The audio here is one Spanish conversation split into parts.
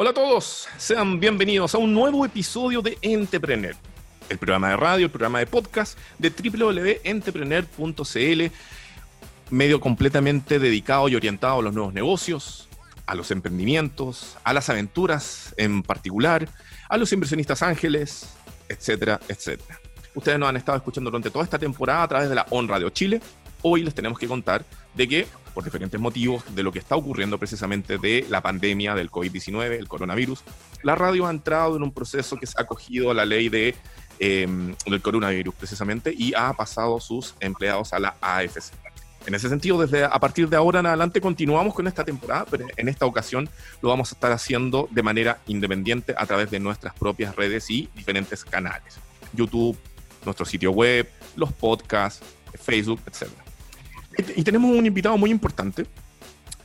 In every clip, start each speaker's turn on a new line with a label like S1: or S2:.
S1: Hola a todos, sean bienvenidos a un nuevo episodio de Entrepreneur, el programa de radio, el programa de podcast de www.entrepreneur.cl, medio completamente dedicado y orientado a los nuevos negocios, a los emprendimientos, a las aventuras en particular, a los inversionistas ángeles, etcétera, etcétera. Ustedes nos han estado escuchando durante toda esta temporada a través de la On Radio Chile. Hoy les tenemos que contar de que por diferentes motivos de lo que está ocurriendo precisamente de la pandemia del COVID-19, el coronavirus, la radio ha entrado en un proceso que se ha acogido la ley de, em, del coronavirus precisamente y ha pasado sus empleados a la AFC. En ese sentido, desde a partir de ahora en adelante continuamos con esta temporada, pero en esta ocasión lo vamos a estar haciendo de manera independiente a través de nuestras propias redes y diferentes canales. YouTube, nuestro sitio web, los podcasts, Facebook, etcétera. Y tenemos un invitado muy importante,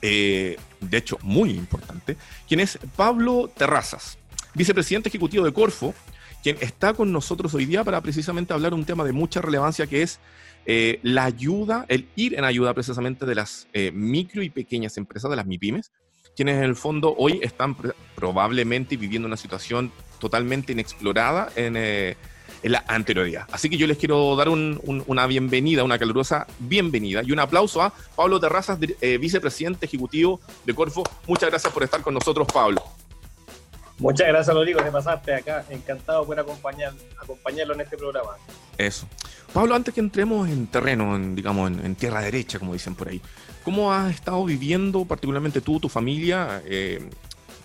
S1: eh, de hecho muy importante, quien es Pablo Terrazas, vicepresidente ejecutivo de Corfo, quien está con nosotros hoy día para precisamente hablar un tema de mucha relevancia que es eh, la ayuda, el ir en ayuda precisamente de las eh, micro y pequeñas empresas, de las MIPIMES, quienes en el fondo hoy están probablemente viviendo una situación totalmente inexplorada en en la anterioridad. Así que yo les quiero dar una bienvenida, una calurosa bienvenida y un aplauso a Pablo Terrazas, eh, vicepresidente ejecutivo de Corfo. Muchas gracias por estar con nosotros, Pablo.
S2: Muchas gracias, Rodrigo, de pasarte acá. Encantado por acompañar, acompañarlo en este programa.
S1: Eso. Pablo, antes que entremos en terreno, en, digamos, en, tierra derecha, como dicen por ahí, ¿cómo has estado viviendo, particularmente tú, tu familia, eh,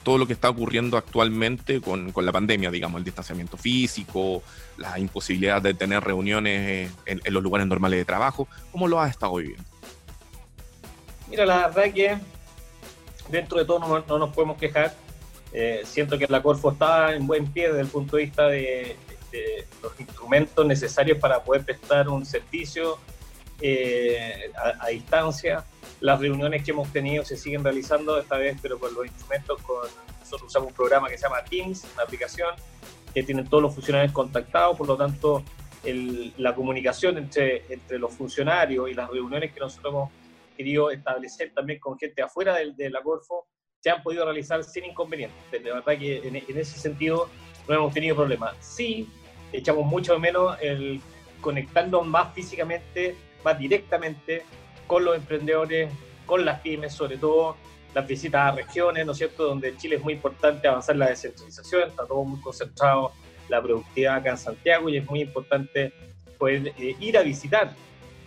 S1: todo lo que está ocurriendo actualmente con, la pandemia, digamos, el distanciamiento físico, la imposibilidad de tener reuniones en, los lugares normales de trabajo. ¿Cómo lo has estado viviendo?
S2: Mira, la verdad que dentro de todo no, nos podemos quejar. Eh, siento que la Corfo está en buen pie desde el punto de vista de, los instrumentos necesarios para poder prestar un servicio eh, a distancia las reuniones que hemos tenido se siguen realizando esta vez, pero con los instrumentos, con, nosotros usamos un programa que se llama Teams, una aplicación que tiene todos los funcionarios contactados, por lo tanto la comunicación entre, entre los funcionarios y las reuniones que nosotros hemos querido establecer también con gente afuera de, la Corfo se han podido realizar sin inconvenientes. De verdad que en, en ese sentido no hemos tenido problemas. Sí, echamos mucho menos el conectarnos más físicamente, más directamente con los emprendedores, con las pymes, sobre todo las visitas a regiones, ¿no es cierto?, donde Chile es muy importante avanzar la descentralización, está todo muy concentrado la productividad acá en Santiago y es muy importante poder eh, ir a visitar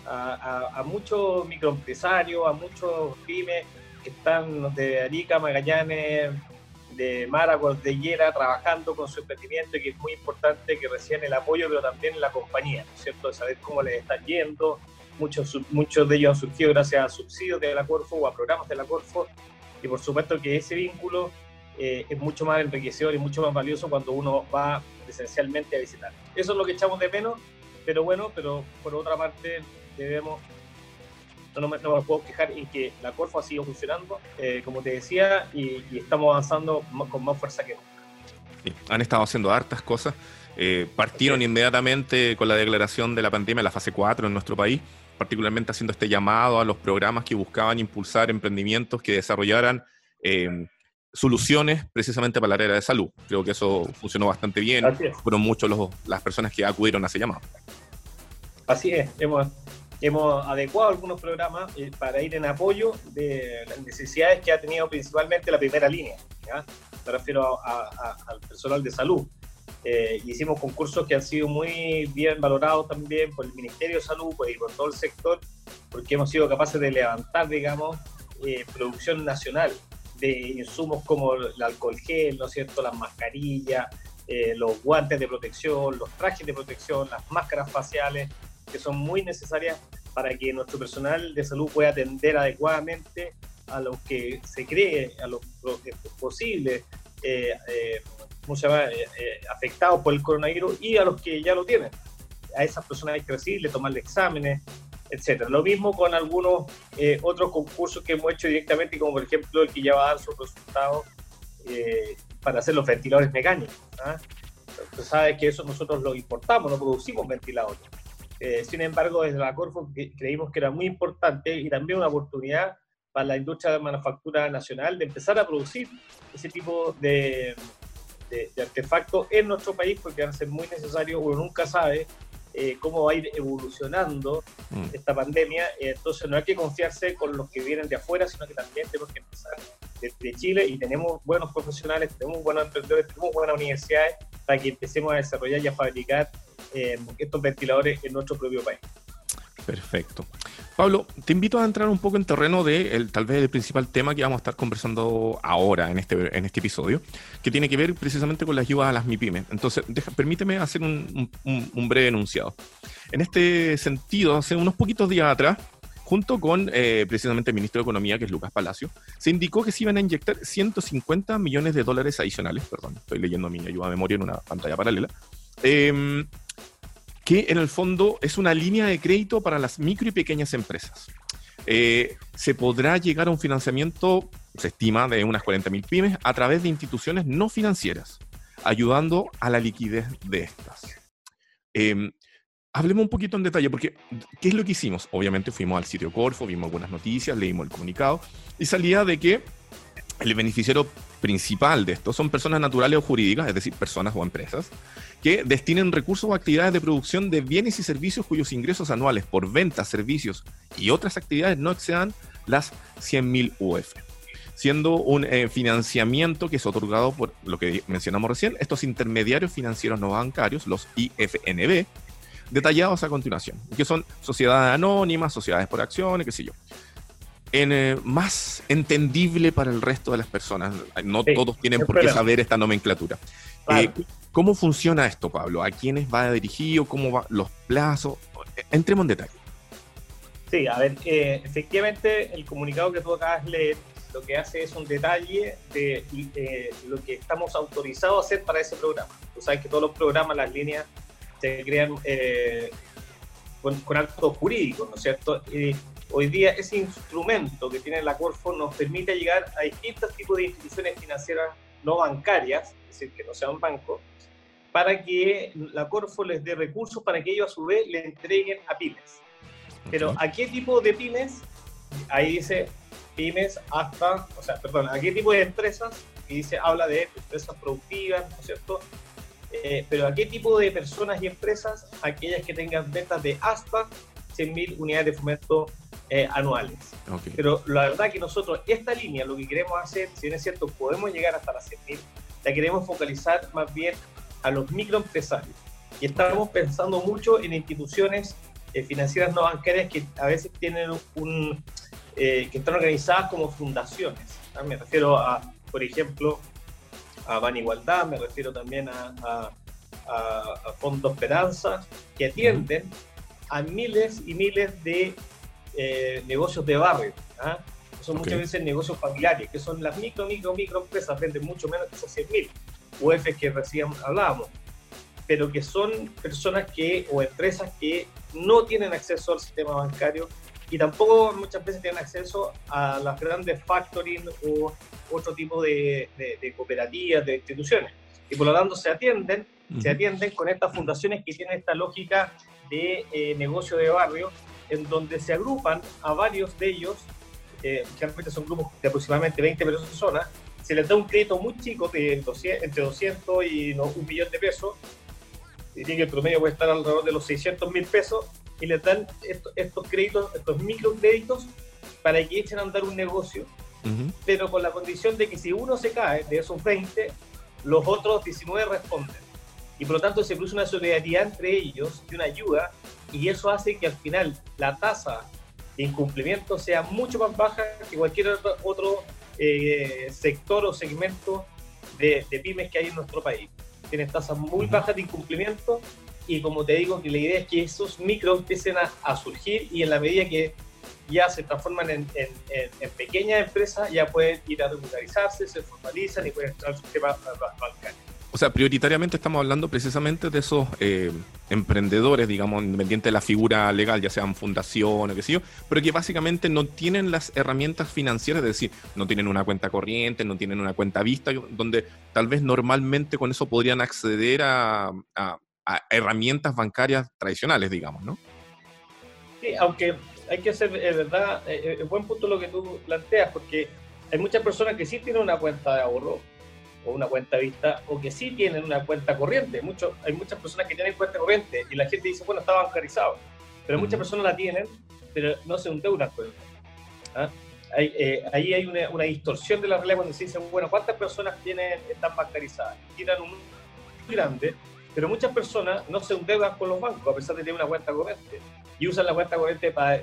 S2: a, muchos microempresarios, a muchos pymes que están de Arica, Magallanes, de Mara, Cordillera, trabajando con su emprendimiento y que es muy importante que reciban el apoyo, pero también la compañía, ¿no es cierto?, de saber cómo les está yendo, muchos, muchos de ellos han surgido gracias a subsidios de la Corfo o a programas de la Corfo, y por supuesto que ese vínculo eh, es mucho más enriquecedor y mucho más valioso cuando uno va esencialmente a visitar. Eso es lo que echamos de menos, pero bueno, pero por otra parte debemos, no, me puedo quejar en que la Corfo ha sido funcionando, eh, como te decía, y, estamos avanzando con más fuerza que nunca.
S1: han estado haciendo hartas cosas. Eh, partieron inmediatamente con la declaración de la pandemia, la fase 4 en nuestro país particularmente haciendo este llamado a los programas que buscaban impulsar emprendimientos que desarrollaran em, soluciones precisamente para la área de salud. Creo que eso funcionó bastante bien. Fueron muchos las personas que acudieron a ese llamado.
S2: Así es, hemos, hemos adecuado algunos programas eh, para ir en apoyo de las necesidades que ha tenido principalmente la primera línea. Me refiero al personal de salud. Eh, hicimos concursos que han sido muy bien valorados también por el Ministerio de Salud pues, y por todo el sector, porque hemos sido capaces de levantar, digamos, eh, producción nacional de insumos como el alcohol gel, ¿no es cierto?, las mascarillas, eh, los guantes de protección, los trajes de protección, las máscaras faciales, que son muy necesarias para que nuestro personal de salud pueda atender adecuadamente a lo que se cree, a lo, posible eh, ¿cómo se llama?, eh, eh, afectados por el coronavirus y a los que ya lo tienen. A esas personas hay que recibirle, tomarle exámenes, etcétera. Lo mismo con algunos eh, otros concursos que hemos hecho directamente, como por ejemplo el que ya va a dar sus resultados para hacer los ventiladores mecánicos. ¿ah? Usted sabe que eso nosotros lo importamos, no producimos ventiladores. sin embargo, desde la Corfo creímos que era muy importante y también una oportunidad para la industria de manufactura nacional de empezar a producir ese tipo de, de, artefactos en nuestro país porque van a ser muy necesarios, uno nunca sabe eh, cómo va a ir evolucionando mm. esta pandemia, entonces no hay que confiarse con los que vienen de afuera, sino que también tenemos que empezar desde Chile y tenemos buenos profesionales, tenemos buenos emprendedores, tenemos buenas universidades para que empecemos a desarrollar y a fabricar eh, estos ventiladores en nuestro propio país.
S1: Perfecto. Pablo, te invito a entrar un poco en terreno de tal vez el principal tema que vamos a estar conversando ahora en este, en este episodio, que tiene que ver precisamente con la ayuda a las MIPIMES. Entonces, permíteme hacer un, breve enunciado. En este sentido, hace unos poquitos días atrás, junto con eh, precisamente el ministro de Economía, que es Lucas Palacio, se indicó que se iban a inyectar 150 millones de dólares adicionales, perdón, estoy leyendo mi ayuda de memoria en una pantalla paralela, eh, que en el fondo es una línea de crédito para las micro y pequeñas empresas. Eh, se podrá llegar a un financiamiento, se estima, de unas 40.000 pymes a través de instituciones no financieras, ayudando a la liquidez de estas. Em, hablemos un poquito en detalle, porque ¿qué es lo que hicimos? Obviamente fuimos al sitio Corfo, vimos algunas noticias, leímos el comunicado y salía de que el beneficiario principal de esto son personas naturales o jurídicas, es decir, personas o empresas, que destinen recursos o actividades de producción de bienes y servicios cuyos ingresos anuales por ventas, servicios y otras actividades no excedan las 100.000 UF, siendo un eh, financiamiento que es otorgado por lo que mencionamos recién, estos intermediarios financieros no bancarios, los IFNB, detallados a continuación, que son sociedades anónimas, sociedades por acciones, qué sé yo. En, eh, más entendible para el resto de las personas. No todos tienen por qué saber esta nomenclatura. Eh, ¿Cómo funciona esto, Pablo? ¿A quiénes va dirigido? ¿Cómo van los plazos? Entremos en detalle.
S2: Sí, a ver, eh, efectivamente el comunicado que tú acabas de leer lo que hace es un detalle de lo que estamos autorizados a hacer para ese programa. Tú sabes que todos los programas, las líneas, se crean con, con, actos jurídicos, ¿no es cierto? Hoy día ese instrumento que tiene la Corfo nos permite llegar a distintos tipos de instituciones financieras no bancarias, es decir, que no sean bancos, para que la Corfo les dé recursos para que ellos a su vez le entreguen a pymes. Pero ¿a qué tipo de pymes? Ahí dice pymes hasta, o sea, perdón, ¿a qué tipo de empresas? Y dice, habla de empresas productivas, ¿no es cierto? Eh, pero ¿a qué tipo de personas y empresas? Aquellas que tengan ventas de hasta 100.000 unidades de fomento eh, anuales. Pero la verdad que nosotros, esta línea, lo que queremos hacer, si bien es cierto, podemos llegar hasta las 100.000, la queremos focalizar más bien a los microempresarios. Y estamos pensando mucho en instituciones eh, financieras no bancarias que a veces tienen un, eh, que están organizadas como fundaciones. Me refiero a, por ejemplo, a Ban Igualdad, me refiero también a, a, a Fondo Esperanza, que atienden a miles y miles de eh, negocios de barrio. ¿ah? Son muchas veces negocios familiares, que son las micro, micro, micro empresas, venden mucho menos que esos 100.000 UF que recién hablábamos, pero que son personas que o empresas que no tienen acceso al sistema bancario y tampoco muchas veces tienen acceso a las grandes factoring o otro tipo de, cooperativas, de instituciones. Y por lo tanto se atienden, se atienden con estas fundaciones que tienen esta lógica de eh, negocio de barrio, en donde se agrupan a varios de ellos, eh, generalmente son grupos de aproximadamente 20 personas, se les da un crédito muy chico de entre 200 y un millón de pesos, diría que el promedio puede estar alrededor de los 600 mil pesos, y les dan estos, créditos, estos microcréditos, para que echen a andar un negocio, pero con la condición de que si uno se cae de esos 20, los otros 19 responden. Y por lo tanto se produce una solidaridad entre ellos y una ayuda, y eso hace que al final la tasa de incumplimiento sea mucho más baja que cualquier otro eh, sector o segmento de, pymes que hay en nuestro país. Tienen tasas muy bajas de incumplimiento y como te digo, que la idea es que esos micros empiecen a, surgir y en la medida que ya se transforman en, en, pequeñas empresas, ya pueden ir a regularizarse, se formalizan y pueden entrar al sistema bancario.
S1: O sea, prioritariamente estamos hablando precisamente de esos eh, emprendedores, digamos, independiente de la figura legal, ya sean fundaciones, qué sé yo, pero que básicamente no tienen las herramientas financieras, es decir, no tienen una cuenta corriente, no tienen una cuenta vista, donde tal vez normalmente con eso podrían acceder a, herramientas bancarias tradicionales, digamos, ¿no?
S2: Sí, aunque hay que hacer, es verdad, es buen punto lo que tú planteas, porque hay muchas personas que sí tienen una cuenta de ahorro o una cuenta vista o que sí tienen una cuenta corriente. Mucho, hay muchas personas que tienen cuenta corriente y la gente dice, bueno, está bancarizado. Pero muchas personas la tienen, pero no se endeudan con eso. ¿Ah? Eh, ahí hay una, una, distorsión de la realidad cuando se dice, bueno, ¿cuántas personas tienen, están bancarizadas? Tienen un muy grande, pero muchas personas no se endeudan con los bancos a pesar de tener una cuenta corriente y usan la cuenta corriente para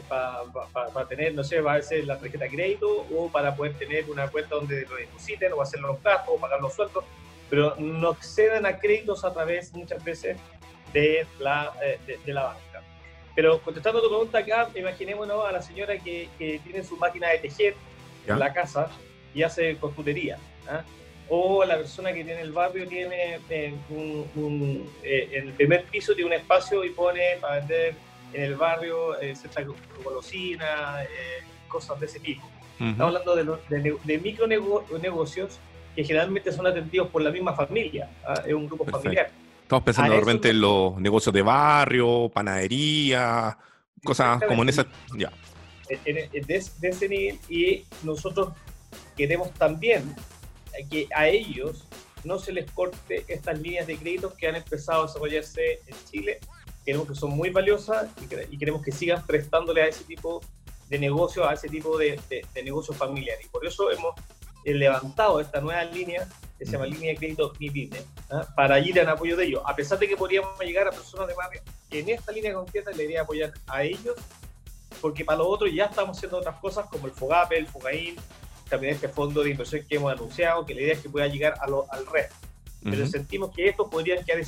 S2: tener, no sé, va a ser la tarjeta de crédito o para poder tener una cuenta donde lo depositen o hacer los gastos o pagar los sueldos, pero no acceden a créditos a través muchas veces de la, eh, de, la banca. Pero contestando tu pregunta acá, imaginémonos a la señora que, que tiene su máquina de tejer en la casa y hace costurería. ¿ah? o la persona que tiene el barrio tiene eh, un, eh, en el primer piso tiene un espacio y pone para vender en el barrio, eh, ciertas golosinas, eh, cosas de ese tipo. Estamos hablando de, de, de micronegocios que generalmente son atendidos por la misma familia, ¿ah? es un grupo familiar.
S1: Estamos pensando de repente en los negocios de barrio, panadería, cosas como en esa... Ya.
S2: De, ese nivel y nosotros queremos también que a ellos no se les corte estas líneas de créditos que han empezado a desarrollarse en Chile queremos que son muy valiosas y, queremos que sigan prestándole a ese tipo de negocios, a ese tipo de, de, negocios familiares. Y por eso hemos eh, levantado esta nueva línea que se llama línea de crédito MIPYME, ¿ah? para ir en apoyo de ellos. A pesar de que podríamos llegar a personas de barrio, en esta línea concreta le iría apoyar a ellos, porque para los otros ya estamos haciendo otras cosas como el FOGAPE, el FOGAIN, también este fondo de inversión que hemos anunciado, que la idea es que pueda llegar a al red. Pero sentimos que estos podrían quedar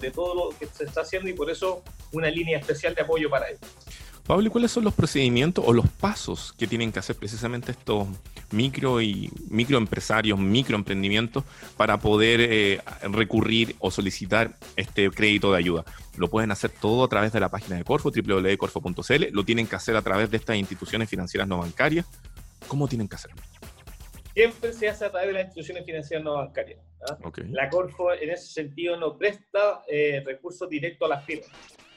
S2: de todo lo que se está haciendo y por eso una línea especial de apoyo para ellos.
S1: Pablo, ¿y cuáles son los procedimientos o los pasos que tienen que hacer precisamente estos micro y microempresarios, microemprendimientos para poder eh, recurrir o solicitar este crédito de ayuda? Lo pueden hacer todo a través de la página de Corfo, www.corfo.cl, lo tienen que hacer a través de estas instituciones financieras no bancarias. ¿Cómo tienen que hacerlo?
S2: Siempre se hace a través de las instituciones financieras no bancarias. ¿ah? La Corfo en ese sentido no presta eh, recursos directos a las firmas.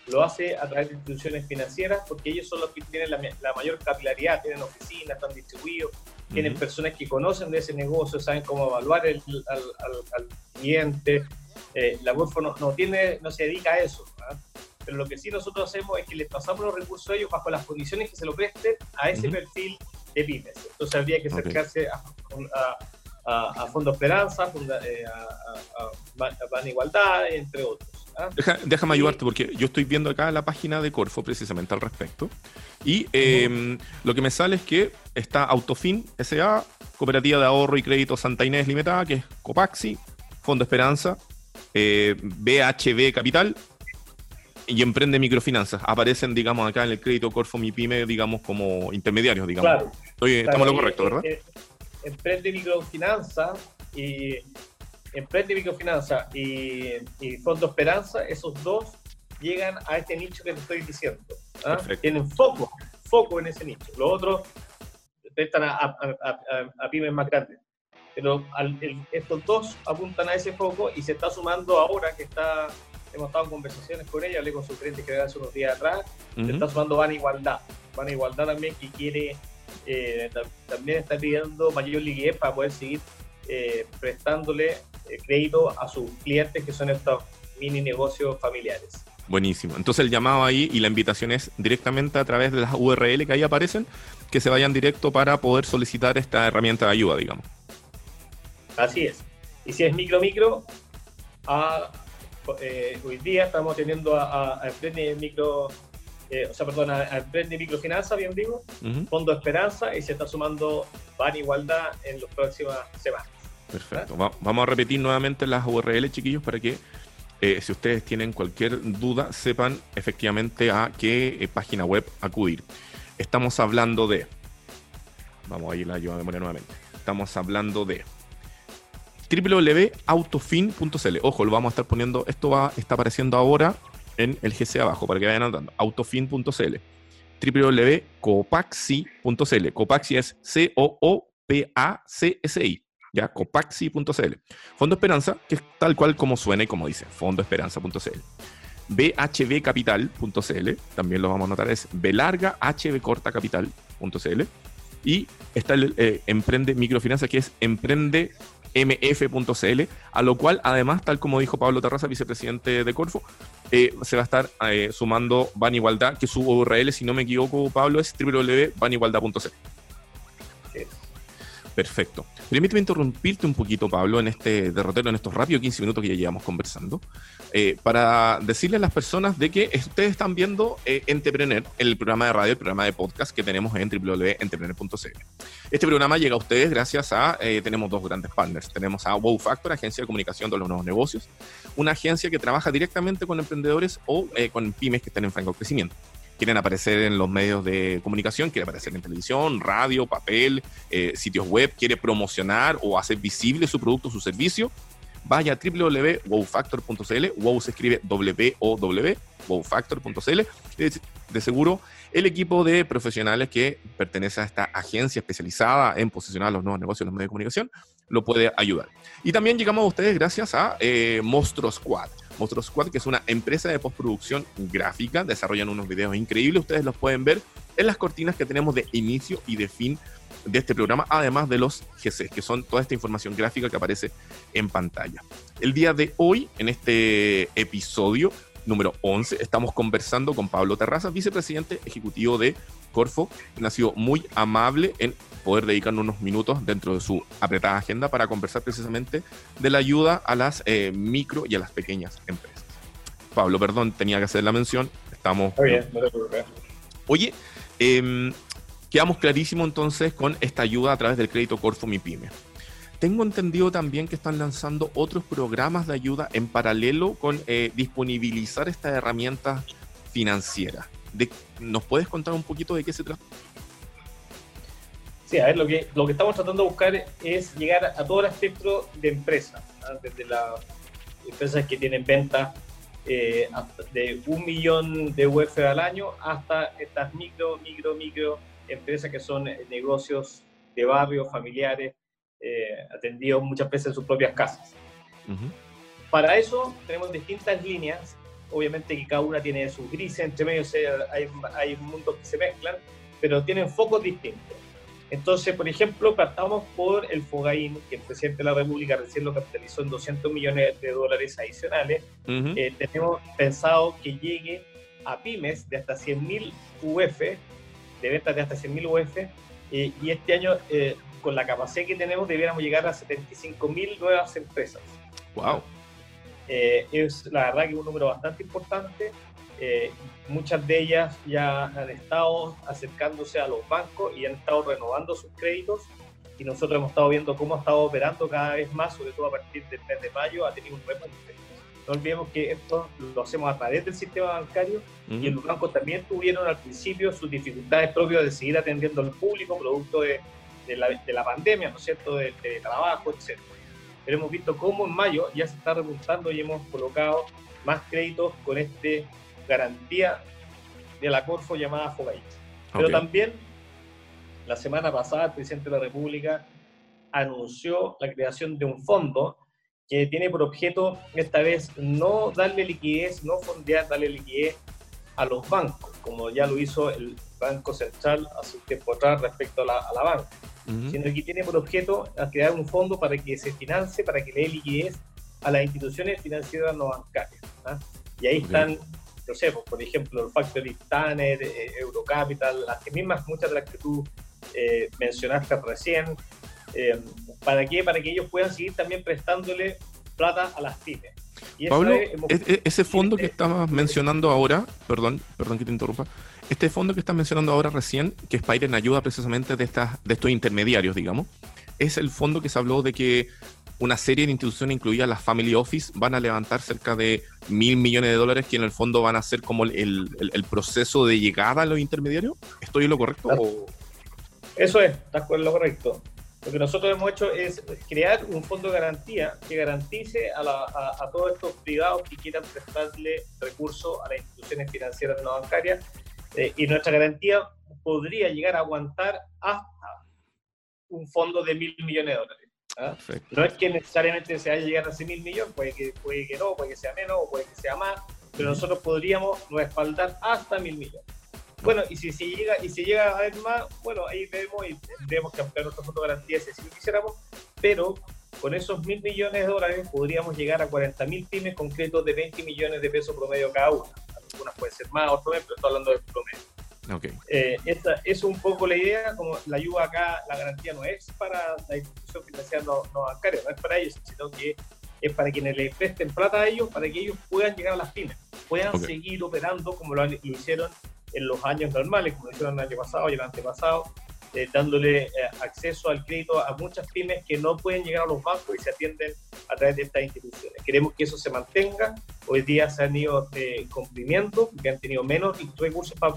S2: Lo hace a través de instituciones financieras porque ellos son los que tienen la, mayor capilaridad, tienen oficinas, están distribuidos, tienen personas que conocen de ese negocio, saben cómo evaluar el, al, cliente. Eh, la Corfo no, no, tiene, no se dedica a eso. ¿ah? Pero lo que sí nosotros hacemos es que les pasamos los recursos a ellos bajo las condiciones que se lo presten a ese perfil de pymes. Entonces habría que acercarse a, a, Fondo Esperanza, eh, a, a, Igualdad, entre otros.
S1: ¿ah? déjame ayudarte porque yo estoy viendo acá la página de Corfo precisamente al respecto y em, lo que me sale es que está Autofin SA, Cooperativa de Ahorro y Crédito Santa Inés Limitada, que es Copaxi, Fondo Esperanza, eh, BHB Capital y Emprende Microfinanzas. Aparecen, digamos, acá en el crédito Corfo Mi Pyme, digamos, como intermediarios, digamos. Claro. estamos lo correcto, ¿verdad? Eh,
S2: emprende Microfinanza y Emprende Microfinanza y, y Fondo Esperanza, esos dos llegan a este nicho que te estoy diciendo. ¿ah? Tienen foco, foco en ese nicho. Los otros prestan a, a, pymes más grandes. Pero estos dos apuntan a ese foco y se está sumando ahora que está hemos estado en conversaciones con ella, hablé con su cliente que hace unos días atrás, se está sumando Van Igualdad. Van Igualdad también que quiere, eh, también está pidiendo mayor liquidez para poder seguir eh, prestándole eh, crédito a sus clientes que son estos mini negocios familiares.
S1: Buenísimo. Entonces el llamado ahí y la invitación es directamente a través de las URL que ahí aparecen, que se vayan directo para poder solicitar esta herramienta de ayuda, digamos.
S2: Así es. Y si es micro micro, a eh, hoy día estamos teniendo a, a, Emprende Micro, eh, o sea, perdón, a, Emprende Microfinanza, bien digo, Fondo Esperanza, y se está sumando Van Igualdad en las próximas semanas.
S1: Perfecto. vamos a repetir nuevamente las URL, chiquillos, para que eh, si ustedes tienen cualquier duda, sepan efectivamente a qué página web acudir. Estamos hablando de. Vamos a ir la ayuda de memoria nuevamente. Estamos hablando de www.autofin.cl. Ojo, lo vamos a estar poniendo, esto va, está apareciendo ahora en el GC abajo para que vayan andando. Autofin.cl. www.copaxi.cl. Copaxi es C-O-O-P-A-C-S-I. Ya, copaxi.cl. Fondo Esperanza, que es tal cual como suena y como dice, fondoesperanza.cl. bhbcapital.cl, también lo vamos a anotar, es belarga hbcortacapital.cl y está el eh, Emprende Microfinanzas que es emprende mf.cl, a lo cual además, tal como dijo Pablo Terraza, vicepresidente de Corfo, eh, se va a estar eh, sumando Ban Igualdad, que su URL, si no me equivoco, Pablo, es www.banigualdad.cl. Perfecto. Permíteme interrumpirte un poquito, Pablo, en este derrotero, en estos rápidos 15 minutos que ya llevamos conversando, eh, para decirle a las personas de que ustedes están viendo eh, Entrepreneur, el programa de radio, el programa de podcast que tenemos en www.entrepreneur.cl. Este programa llega a ustedes gracias a, eh, tenemos dos grandes partners. Tenemos a Wow Factor, agencia de comunicación de los nuevos negocios, una agencia que trabaja directamente con emprendedores o con pymes que están en franco crecimiento quieren aparecer en los medios de comunicación, quieren aparecer en televisión, radio, papel, eh, sitios web, quiere promocionar o hacer visible su producto su servicio, vaya a www.wowfactor.cl, wow se escribe W-O-W, wowfactor.cl, de seguro el equipo de profesionales que pertenece a esta agencia especializada en posicionar los nuevos negocios en los medios de comunicación lo puede ayudar. Y también llegamos a ustedes gracias a eh, Monstruo Squad. Monstruo Squad, que es una empresa de postproducción gráfica, desarrollan unos videos increíbles, ustedes los pueden ver en las cortinas que tenemos de inicio y de fin de este programa, además de los GCs, que son toda esta información gráfica que aparece en pantalla. El día de hoy, en este episodio número 11, estamos conversando con Pablo Terraza, vicepresidente ejecutivo de Corfo, quien ha sido muy amable en poder dedicarnos unos minutos dentro de su apretada agenda para conversar precisamente de la ayuda a las eh, micro y a las pequeñas empresas. Pablo, perdón, tenía que hacer la mención. Estamos. no te Oye, eh, quedamos clarísimo entonces con esta ayuda a través del crédito Corfo Mi Pyme. Tengo entendido también que están lanzando otros programas de ayuda en paralelo con eh, disponibilizar estas herramientas financieras. ¿Nos puedes contar un poquito de qué se trata?
S2: Sí, a ver, lo que, lo que estamos tratando de buscar es llegar a todo el espectro de empresas, desde las empresas que tienen ventas eh, de un millón de UF al año hasta estas micro, micro, micro empresas que son negocios de barrio, familiares, eh, atendidos muchas veces en sus propias casas. Para eso tenemos distintas líneas, obviamente que cada una tiene sus grises, entre medio hay, hay mundos que se mezclan, pero tienen focos distintos. Entonces, por ejemplo, partamos por el Fogaín, que el presidente de la República recién lo capitalizó en 200 millones de dólares adicionales. Eh, tenemos pensado que llegue a pymes de hasta 100.000 UF, de ventas de hasta 100.000 UF, eh, y este año, eh, con la capacidad que tenemos, debiéramos llegar a 75.000 nuevas empresas.
S1: ¡Wow!
S2: Es la verdad que un número bastante importante. Eh, muchas de ellas ya han estado acercándose a los bancos y han estado renovando sus créditos y nosotros hemos estado viendo cómo ha estado operando cada vez más, sobre todo a partir del mes de mayo, ha tenido un repunte. No olvidemos que esto lo hacemos a través del sistema bancario y los bancos también tuvieron al principio sus dificultades propias de seguir atendiendo al público producto de, de, la, de la, pandemia, ¿no es cierto?, de, de trabajo, etc. Pero hemos visto cómo en mayo ya se está repuntando y hemos colocado más créditos con este garantía de la Corfo llamada Fogait. Pero también la semana pasada el presidente de la República anunció la creación de un fondo que tiene por objeto esta vez no darle liquidez, no fondear, darle liquidez a los bancos, como ya lo hizo el Banco Central hace un tiempo atrás respecto a la, banca, sino que tiene por objeto crear un fondo para que se financie, para que le dé liquidez a las instituciones financieras no bancarias. ¿ah? Y ahí están no sé, pues, por ejemplo, el Factory Tanner, eh, Eurocapital, las que mismas, muchas de las que tú eh, mencionaste recién. Eh, ¿Para qué? Para que ellos puedan seguir también prestándole plata a las pymes.
S1: Pablo, e, e, ese fondo que estabas mencionando ahora, perdón, perdón que te interrumpa, este fondo que estás mencionando ahora recién, que es para ir en ayuda precisamente de, estas, de estos intermediarios, digamos, es el fondo que se habló de que una serie de instituciones, incluidas las Family Office, van a levantar cerca de mil millones de dólares que en el fondo van a ser como el, el, proceso de llegada a los intermediarios. ¿Estoy en lo correcto?
S2: Eso es, estás con lo correcto. Lo que nosotros hemos hecho es crear un fondo de garantía que garantice a, a, todos estos privados que quieran prestarle recursos a las instituciones financieras no bancarias. Eh, y nuestra garantía podría llegar a aguantar hasta un fondo de mil millones de dólares. ¿ah? No es que necesariamente se haya llegado a 100 mil millones, puede que, puede que no, puede que sea menos puede que sea más, pero nosotros podríamos respaldar hasta mil millones. Bueno, y si, si llega y si llega a haber más, bueno, ahí vemos y tendremos que ampliar nuestra foto garantía si lo quisiéramos, pero con esos mil millones de dólares podríamos llegar a 40 mil pymes con créditos de 20 millones de pesos promedio cada una. Algunas pueden ser más, otras menos, pero estoy hablando del promedio.
S1: Okay.
S2: Eh, esta es un poco la idea, como la ayuda acá, la garantía no es para la institución financiera no, no bancaria, no es para ellos, sino que es para quienes le presten plata a ellos, para que ellos puedan llegar a las pymes, puedan seguir operando como lo, lo, hicieron en los años normales, como lo hicieron el año pasado y el antepasado, eh, dándole eh, acceso al crédito a muchas pymes que no pueden llegar a los bancos y se atienden a través de estas instituciones. Queremos que eso se mantenga. Hoy día se han ido eh, cumplimiento, que han tenido menos recursos para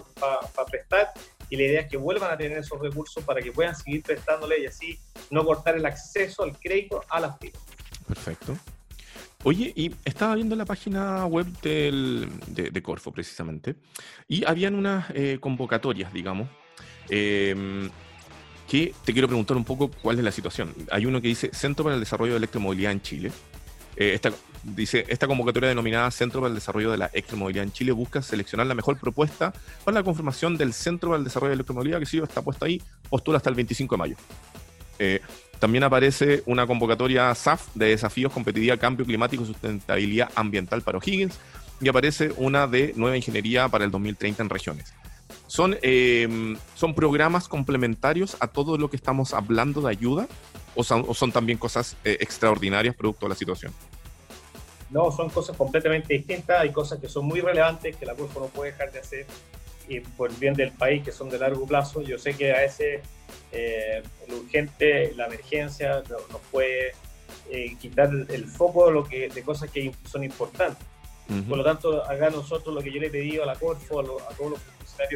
S2: prestar y la idea es que vuelvan a tener esos recursos para que puedan seguir prestándole y así no cortar el acceso al crédito a las pymes.
S1: Perfecto. Oye, y estaba viendo la página web del, de, Corfo precisamente, y habían unas eh, convocatorias, digamos, eh, que te quiero preguntar un poco cuál es la situación. Hay uno que dice Centro para el Desarrollo de Electromovilidad en Chile. Eh, dice, esta convocatoria denominada Centro para el Desarrollo de la Electromovilidad en Chile busca seleccionar la mejor propuesta para la confirmación del Centro para el Desarrollo de la Electromovilidad, que sí está puesto ahí, postula hasta el 25 de mayo. Eh, también aparece una convocatoria SAF de desafíos competitividad, cambio climático y sustentabilidad ambiental para O'Higgins y aparece una de nueva ingeniería para el 2030 en regiones son, eh, son programas complementarios a todo lo que estamos hablando de ayuda o son, también cosas eh, extraordinarias producto de la situación?
S2: No, son cosas completamente distintas. Hay cosas que son muy relevantes que la CURFO no puede dejar de hacer y por el bien del país, que son de largo plazo. Yo sé que a veces eh, lo urgente, la emergencia, nos puede quitar el foco de, lo que, de cosas que son importantes. Por lo tanto, haga nosotros lo que yo le he pedido a la Corfo, a, a todos los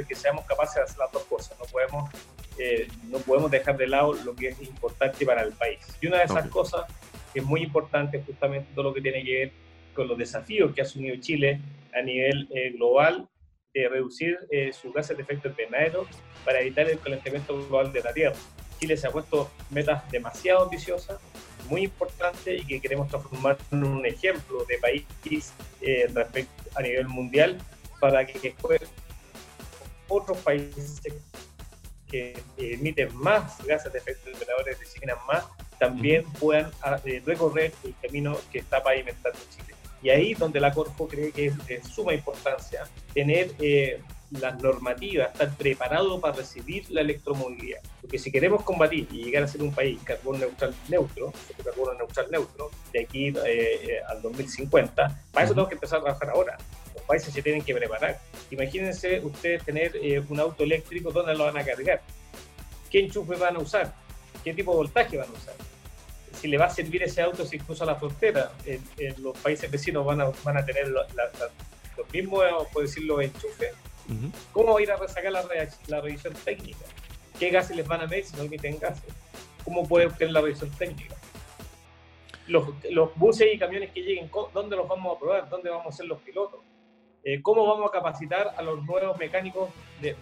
S2: que seamos capaces de hacer las dos cosas. No podemos, eh, no podemos dejar de lado lo que es importante para el país. Y una de esas cosas que es muy importante justamente todo lo que tiene que ver con los desafíos que ha asumido Chile a nivel eh, global de reducir eh, sus gases de efecto invernadero para evitar el calentamiento global de la Tierra. Chile se ha puesto metas demasiado ambiciosas, muy importantes y que queremos transformar en un ejemplo de país respecto a nivel mundial para que después otros países que emiten más gases de efecto invernadero, y más, también puedan ah, eh, recorrer el camino que está pavimentando Chile. Y ahí donde la Corfo cree que es de suma importancia tener eh, las normativas, estar preparado para recibir la electromovilidad. Porque si queremos combatir y llegar a ser un país carbono neutral neutro, carbono neutral neutro, de aquí eh, al 2050, para eso tenemos que empezar a trabajar ahora países se tienen que preparar. Imagínense ustedes tener eh, un auto eléctrico, ¿dónde lo van a cargar? ¿Qué enchufe van a usar? ¿Qué tipo de voltaje van a usar? Si le va a servir ese auto si cruza la frontera, en, los países vecinos van a, van a tener los mismos, por decirlo, enchufes. ¿Cómo va a ir a resacar la, la revisión técnica? ¿Qué gases les van a meter si no emiten gases? ¿Cómo puede obtener la revisión técnica? Los, los, buses y camiones que lleguen, ¿dónde los vamos a probar? ¿Dónde vamos a ser los pilotos? Eh, ¿Cómo vamos a capacitar a los nuevos mecánicos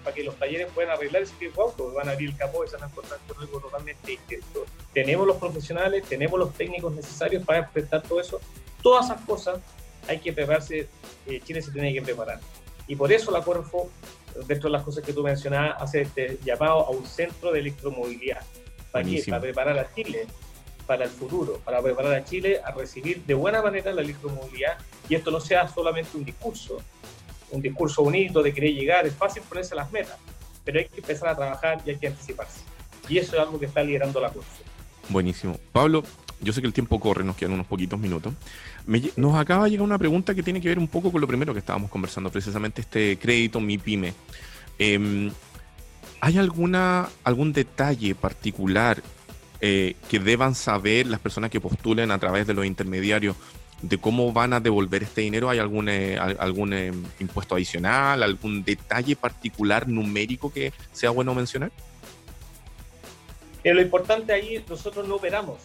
S2: para que los talleres puedan arreglar ese tipo de autos? Van a abrir el capó y se van a encontrar con algo totalmente distinto. Tenemos los profesionales, tenemos los técnicos necesarios para prestar todo eso. Todas esas cosas hay que prepararse, eh, Chile se tiene que preparar. Y por eso la Corfo, dentro de las cosas que tú mencionabas, hace este llamado a un centro de electromovilidad. ¿Para? Para preparar a Chile para el futuro, para preparar a Chile a recibir de buena manera la electromovilidad y esto no sea solamente un discurso, un discurso bonito de querer llegar, es fácil ponerse las metas, pero hay que empezar a trabajar y hay que anticiparse. Y eso es algo que está liderando la curva.
S1: Buenísimo. Pablo, yo sé que el tiempo corre, nos quedan unos poquitos minutos. nos acaba de llegar una pregunta que tiene que ver un poco con lo primero que estábamos conversando, precisamente este crédito Mi Pyme. Em, ¿Hay alguna, algún detalle particular eh, que deban saber las personas que postulen a través de los intermediarios de cómo van a devolver este dinero? ¿Hay algún, eh, algún eh, impuesto adicional, algún detalle particular numérico que sea bueno mencionar?
S2: lo importante ahí, nosotros no operamos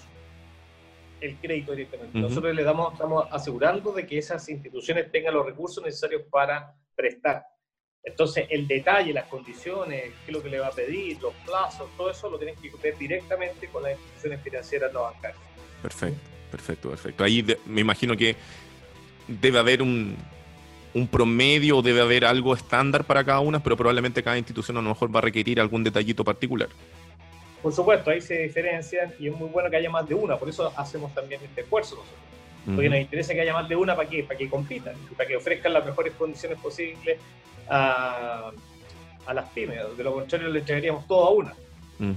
S2: el crédito directamente. Nosotros le damos, estamos asegurando de que esas instituciones tengan los recursos necesarios para prestar. Entonces, el detalle, las condiciones, qué es lo que le va a pedir, los plazos, todo eso lo tienen que ver directamente con las instituciones financieras no bancarias.
S1: Perfecto, perfecto, perfecto. Ahí me imagino que debe haber un, un promedio, debe haber algo estándar para cada una, pero probablemente cada institución a lo mejor va a requerir algún detallito particular.
S2: Por supuesto, ahí se diferencian y es muy bueno que haya más de una, por eso hacemos también este esfuerzo nosotros. Porque nos interesa que haya más de una para que, para que compitan, para que ofrezcan las mejores condiciones posibles a, a las pymes. De lo contrario, le entregaríamos todo a una.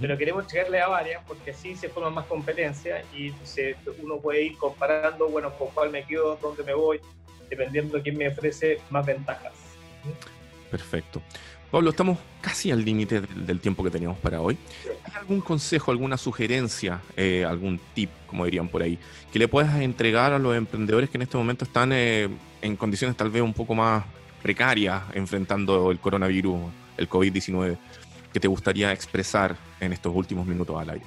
S2: Pero queremos entregarle a varias porque así se forman más competencias y se, uno puede ir comparando, bueno, con cuál me quedo, dónde me voy, dependiendo de quién me ofrece más ventajas.
S1: Perfecto. Pablo, estamos casi al límite del, tiempo que teníamos para hoy. ¿Hay algún consejo, alguna sugerencia, eh, algún tip, como dirían por ahí, que le puedas entregar a los emprendedores que en este momento están eh, en condiciones tal vez un poco más precarias enfrentando el coronavirus, el COVID-19, que te gustaría expresar en estos últimos minutos al aire?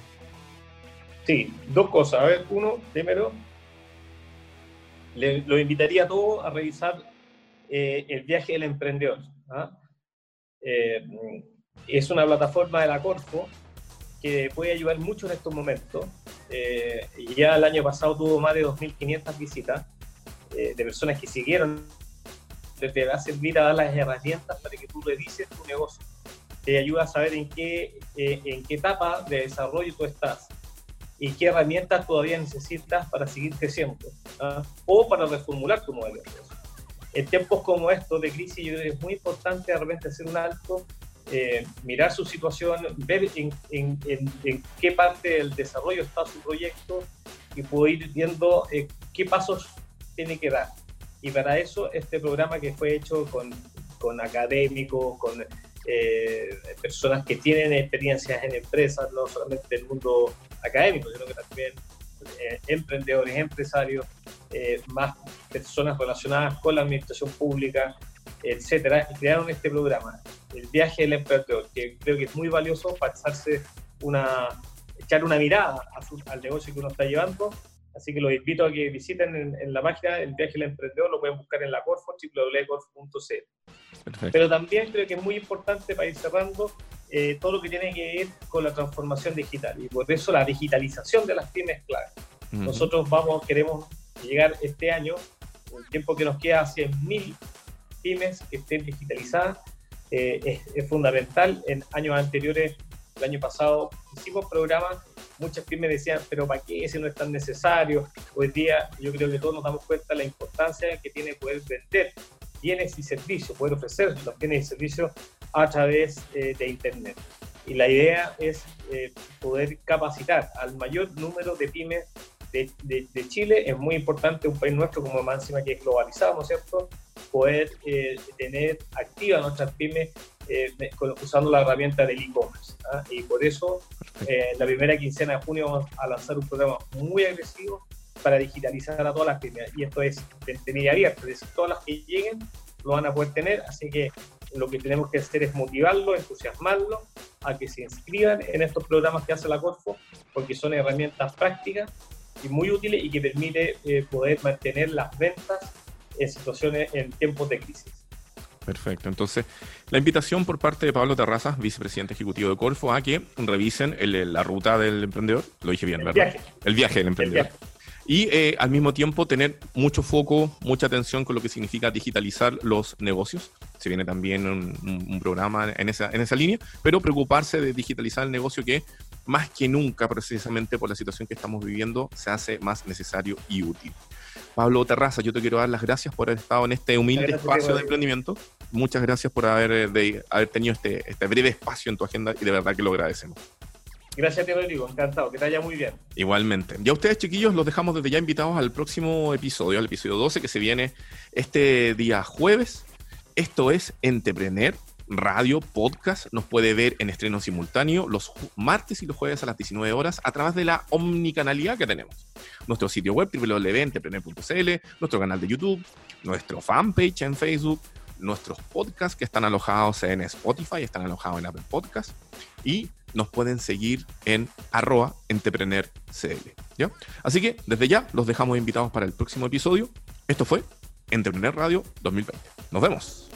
S2: Sí, dos cosas. A ver, uno, primero, lo invitaría a todos a revisar eh, el viaje del emprendedor. ¿ah? Eh, es una plataforma de la Corfo que puede ayudar mucho en estos momentos. Eh, ya el año pasado tuvo más de 2.500 visitas de personas que siguieron. Te va a servir a dar las herramientas para que tú revises tu negocio. Te ayuda a saber en qué, en qué etapa de desarrollo tú estás y qué herramientas todavía necesitas para seguir creciendo ¿ah? o para reformular tu modelo. En tiempos como estos de crisis, yo creo que es muy importante de repente hacer un alto, eh, mirar su situación, ver en, en, en, qué parte del desarrollo está su proyecto y poder ir viendo eh, qué pasos tiene que dar. Y para eso, este programa que fue hecho con, con académicos, con eh, personas que tienen experiencias en empresas, no solamente del mundo académico, sino que también eh, emprendedores, empresarios, eh, más personas relacionadas con la administración pública, etcétera, y crearon este programa, el viaje del emprendedor, que creo que es muy valioso para echarse una, echar una mirada al negocio que uno está llevando. Así que los invito a que visiten en, la página el viaje del emprendedor, lo pueden buscar en la Corfo, www.corfo.cl. Pero también creo que es muy importante para ir cerrando eh, todo lo que tiene que ver con la transformación digital y por eso la digitalización de las pymes es clave. Nosotros vamos, queremos llegar este año, el tiempo que nos queda, a 100.000 pymes que estén digitalizadas. Eh, es, fundamental. En años anteriores, el año pasado, hicimos programas, muchas pymes decían, pero ¿para qué ese no es tan necesario? Hoy día yo creo que todos nos damos cuenta de la importancia que tiene poder vender bienes y servicios, poder ofrecer los bienes y servicios a través eh, de Internet. Y la idea es eh, poder capacitar al mayor número de pymes de, de, Chile. Es muy importante un país nuestro como máxima que es globalizado, ¿no es cierto? Poder eh, tener activa nuestras pymes usando la herramienta del e-commerce. ¿ah? Y por eso, en la primera quincena de junio vamos a lanzar un programa muy agresivo para digitalizar a todas las pymes. Y esto es de abierta, es decir, todas las que lleguen lo van a poder tener, así que lo que tenemos que hacer es motivarlo, entusiasmarlo a que se inscriban en estos programas que hace la Corfo, porque son herramientas prácticas y muy útiles y que permite eh, poder mantener las ventas en situaciones, en tiempos de crisis.
S1: Perfecto. Entonces, la invitación por parte de Pablo Terrazas, vicepresidente ejecutivo de Corfo, a que revisen la ruta del emprendedor. Lo dije bien,
S2: el
S1: ¿verdad?
S2: Viaje.
S1: El viaje del emprendedor y eh, al mismo tiempo tener mucho foco, mucha atención con lo que significa digitalizar los negocios. Se viene también un, programa en esa, en esa línea, pero preocuparse de digitalizar el negocio que más que nunca, precisamente por la situación que estamos viviendo, se hace más necesario y útil. Pablo Terraza, yo te quiero dar las gracias por haber estado en este humilde espacio de emprendimiento. Muchas gracias por haber, eh, de, haber tenido este, este breve espacio en tu agenda y de verdad que lo agradecemos.
S2: Gracias, te Rodrigo. Encantado. Que te vaya muy bien.
S1: Igualmente. Ya ustedes, chiquillos, los dejamos desde ya invitados al próximo episodio, al episodio 12, que se viene este día jueves. Esto es Entrepreneur Radio Podcast. Nos puede ver en estreno simultáneo los martes y los jueves a las 19 horas a través de la omnicanalidad que tenemos. Nuestro sitio web www.entrepreneur.cl, nuestro canal de YouTube, nuestro fanpage en Facebook, nuestros podcasts que están alojados en Spotify, están alojados en Apple Podcasts y nos pueden seguir en arroba entrepreneurcl. ¿ya? Así que desde ya los dejamos invitados para el próximo episodio. Esto fue Entrepreneur Radio 2020. Nos vemos.